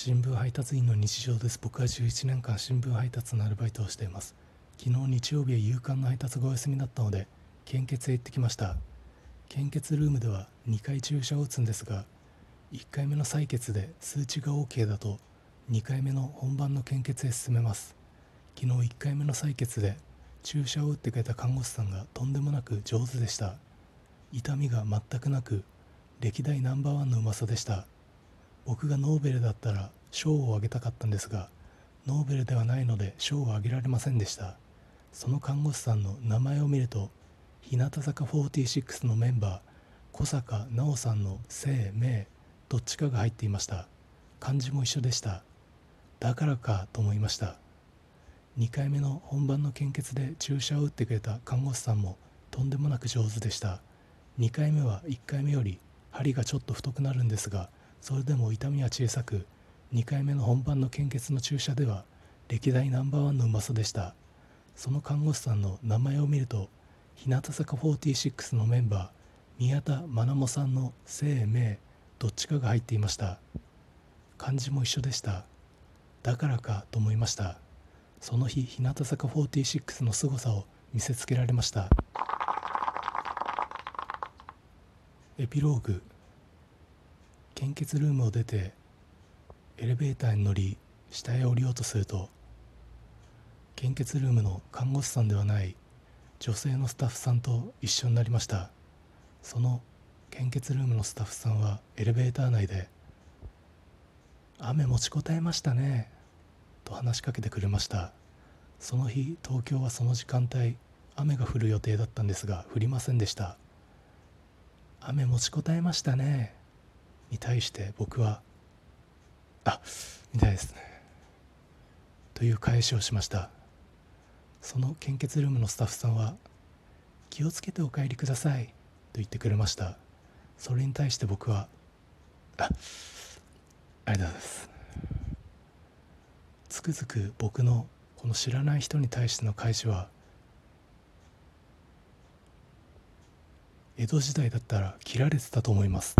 新聞配達員の日常です。僕は11年間新聞配達のアルバイトをしています。昨日日曜日は夕刊の配達がお休みだったので献血へ行ってきました。献血ルームでは2回注射を打つんですが1回目の採血で数値が OK だと2回目の本番の献血へ進めます。昨日1回目の採血で注射を打ってくれた看護師さんがとんでもなく上手でした。痛みが全くなく歴代ナンバーワンのうまさでした。僕がノーベルだったら賞をあげたかったんですがノーベルではないので賞をあげられませんでした。その看護師さんの名前を見ると日向坂46のメンバー小坂奈緒さんの姓名どっちかが入っていました。漢字も一緒でした。だからかと思いました。2回目の本番の献血で注射を打ってくれた看護師さんもとんでもなく上手でした。2回目は1回目より針がちょっと太くなるんですがそれでも痛みは小さく2回目の本番の献血の注射では歴代ナンバーワンのうまさでした。その看護師さんの名前を見ると日向坂46のメンバー宮田愛萌さんの姓名どっちかが入っていました。漢字も一緒でした。だからかと思いました。その日日向坂46の凄さを見せつけられました。エピローグ。献血ルームを出てエレベーターに乗り下へ降りようとすると献血ルームの看護師さんではない女性のスタッフさんと一緒になりました。その献血ルームのスタッフさんはエレベーター内で「雨持ちこたえましたね」と話しかけてくれました。その日東京はその時間帯雨が降る予定だったんですが降りませんでした。雨持ちこたえましたねに対して僕はあみたいですね。という返しをしました。その献血ルームのスタッフさんは気をつけてお帰りください。と言ってくれました。それに対して僕はあありがとうございます。つくづく僕のこの知らない人に対しての返しは江戸時代だったら切られてたと思います。